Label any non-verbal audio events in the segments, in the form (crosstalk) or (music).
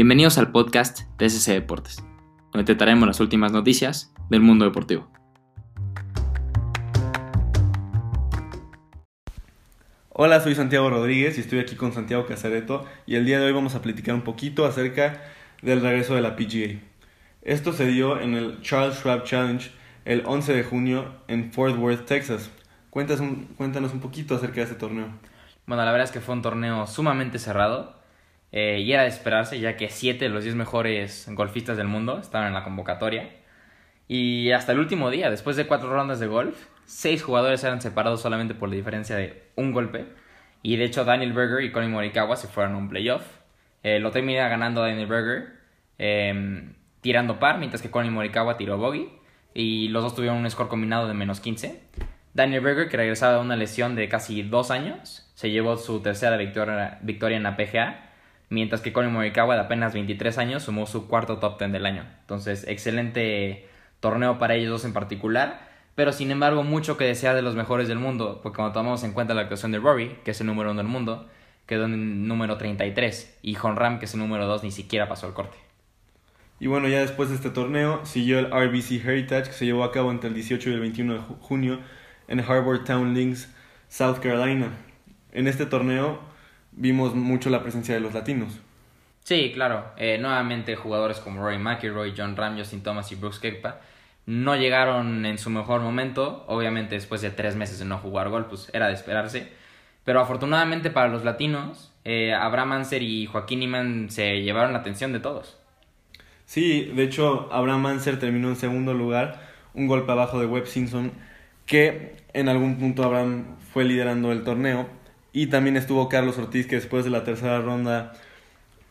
Bienvenidos al podcast de SC Deportes, donde te traemos las últimas noticias del mundo deportivo. Hola, soy Santiago Rodríguez y estoy aquí con Santiago Casareto y el día de hoy vamos a platicar un poquito acerca del regreso de la PGA. Esto se dio en el Charles Schwab Challenge el 11 de junio en Fort Worth, Texas. Cuéntanos un, cuéntanos un poquito acerca de este torneo. Bueno, la verdad es que fue un torneo sumamente cerrado eh, y era de esperarse ya que 7 de los 10 mejores golfistas del mundo estaban en la convocatoria. Y hasta el último día, después de cuatro rondas de golf, seis jugadores eran separados solamente por la diferencia de un golpe. Y de hecho Daniel Berger y Colin Morikawa se fueron a un playoff. Eh, lo termina ganando Daniel Berger em, tirando par, mientras que Colin Morikawa tiró bogey. Y los dos tuvieron un score combinado de menos 15. Daniel Berger, que regresaba de una lesión de casi dos años, se llevó su tercera victoria, victoria en la PGA. Mientras que Colin Morikawa, de apenas 23 años, sumó su cuarto top 10 del año. Entonces, excelente torneo para ellos dos en particular pero sin embargo mucho que desear de los mejores del mundo, porque cuando tomamos en cuenta la actuación de Rory, que es el número uno del mundo, quedó en número 33, y Ram, que es el número 2, ni siquiera pasó el corte. Y bueno, ya después de este torneo siguió el RBC Heritage, que se llevó a cabo entre el 18 y el 21 de junio en Harvard Town Links, South Carolina. En este torneo vimos mucho la presencia de los latinos. Sí, claro. Eh, nuevamente jugadores como Roy McIlroy, John Ram, Justin Thomas y Brooks Koepka no llegaron en su mejor momento, obviamente después de tres meses de no jugar gol, pues era de esperarse. Pero afortunadamente para los latinos, eh, Abraham Anser y Joaquín Iman se llevaron la atención de todos. Sí, de hecho, Abraham Anser terminó en segundo lugar, un golpe abajo de Webb Simpson, que en algún punto Abraham fue liderando el torneo. Y también estuvo Carlos Ortiz, que después de la tercera ronda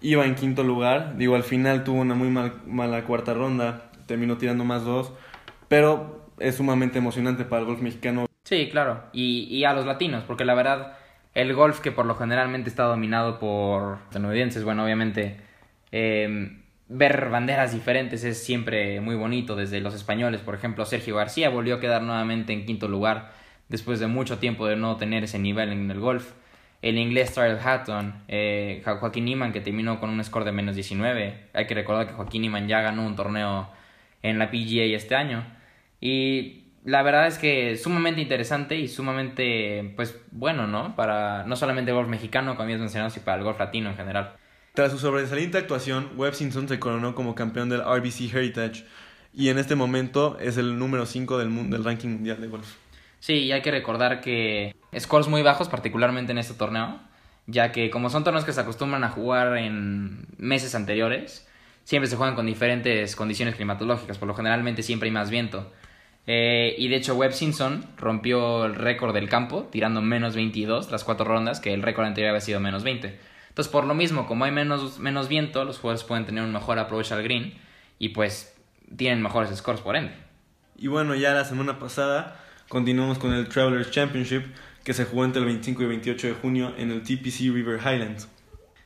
iba en quinto lugar. Digo, al final tuvo una muy mala cuarta ronda, terminó tirando más dos, pero es sumamente emocionante para el golf mexicano. Sí, claro, y, y a los latinos, porque la verdad, el golf que por lo generalmente está dominado por estadounidenses, bueno, obviamente em, ver banderas diferentes es siempre muy bonito, desde los españoles, por ejemplo, Sergio García volvió a quedar nuevamente en quinto lugar después de mucho tiempo de no tener ese nivel en el golf. El inglés Tyrell Hatton, eh, Joaquín Iman que terminó con un score de menos 19. Hay que recordar que Joaquín Iman ya ganó un torneo en la PGA este año. Y la verdad es que sumamente interesante y sumamente, pues, bueno, ¿no? Para no solamente el golf mexicano, como habías mencionado, sino para el golf latino en general. Tras su sobresaliente actuación, Webb Simpson se coronó como campeón del RBC Heritage y en este momento es el número 5 del, del ranking mundial de golf. Sí, y hay que recordar que scores muy bajos, particularmente en este torneo, ya que como son torneos que se acostumbran a jugar en meses anteriores, siempre se juegan con diferentes condiciones climatológicas, por lo generalmente siempre hay más viento. Eh, y de hecho Webb Simpson rompió el récord del campo, tirando menos 22 las cuatro rondas, que el récord anterior había sido menos 20. Entonces, por lo mismo, como hay menos, menos viento, los jugadores pueden tener un mejor approach al green y pues tienen mejores scores por ende. Y bueno, ya la semana pasada continuamos con el Travelers Championship que se jugó entre el 25 y 28 de junio en el TPC River Highlands.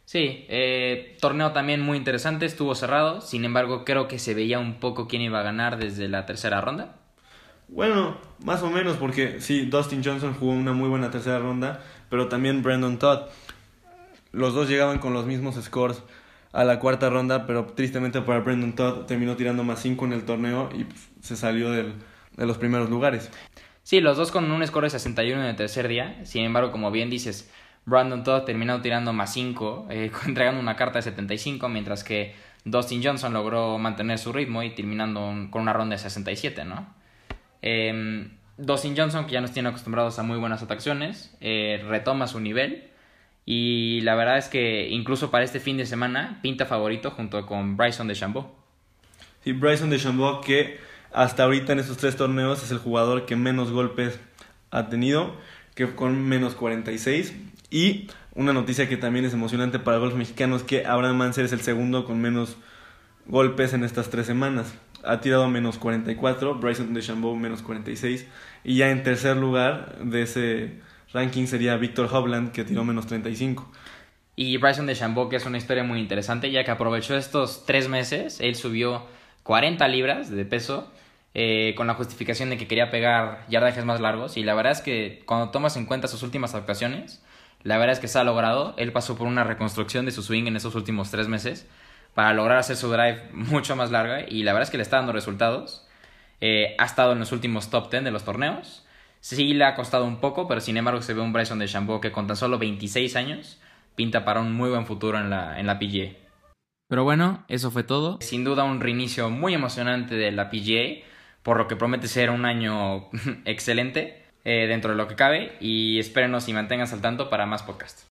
Sí, eh, torneo también muy interesante, estuvo cerrado, sin embargo creo que se veía un poco quién iba a ganar desde la tercera ronda. Bueno, más o menos, porque sí, Dustin Johnson jugó una muy buena tercera ronda, pero también Brandon Todd. Los dos llegaban con los mismos scores a la cuarta ronda, pero tristemente para Brandon Todd terminó tirando más 5 en el torneo y se salió del, de los primeros lugares. Sí, los dos con un score de 61 en el tercer día, sin embargo, como bien dices, Brandon Todd terminó tirando más 5, eh, (laughs) entregando una carta de 75, mientras que Dustin Johnson logró mantener su ritmo y terminando con una ronda de 67, ¿no? Eh, Dustin Johnson, que ya nos tiene acostumbrados a muy buenas atracciones, eh, retoma su nivel y la verdad es que incluso para este fin de semana pinta favorito junto con Bryson DeChambeau. Sí, Bryson DeChambeau que hasta ahorita en estos tres torneos es el jugador que menos golpes ha tenido, que con menos 46 y una noticia que también es emocionante para los mexicanos que Abraham Manser es el segundo con menos golpes en estas tres semanas. Ha tirado menos 44, Bryson DeChambeau menos 46 y ya en tercer lugar de ese ranking sería Víctor Hovland que tiró menos 35. Y Bryson DeChambeau que es una historia muy interesante ya que aprovechó estos tres meses, él subió 40 libras de peso eh, con la justificación de que quería pegar yardajes más largos y la verdad es que cuando tomas en cuenta sus últimas actuaciones la verdad es que se ha logrado. Él pasó por una reconstrucción de su swing en esos últimos tres meses. para lograr hacer su drive (laughs) mucho más larga y la verdad es que le está dando resultados. Eh, ha estado en los últimos top 10 de los torneos. Sí le ha costado un poco, pero sin embargo se ve un Bryson de Chambeau que con tan solo 26 años pinta para un muy buen futuro en la, en la PGA. Pero bueno, eso fue todo. Sin duda un reinicio muy emocionante de la PGA, por lo que promete ser un año (laughs) excelente eh, dentro de lo que cabe y espérenos y manténganse al tanto para más podcasts.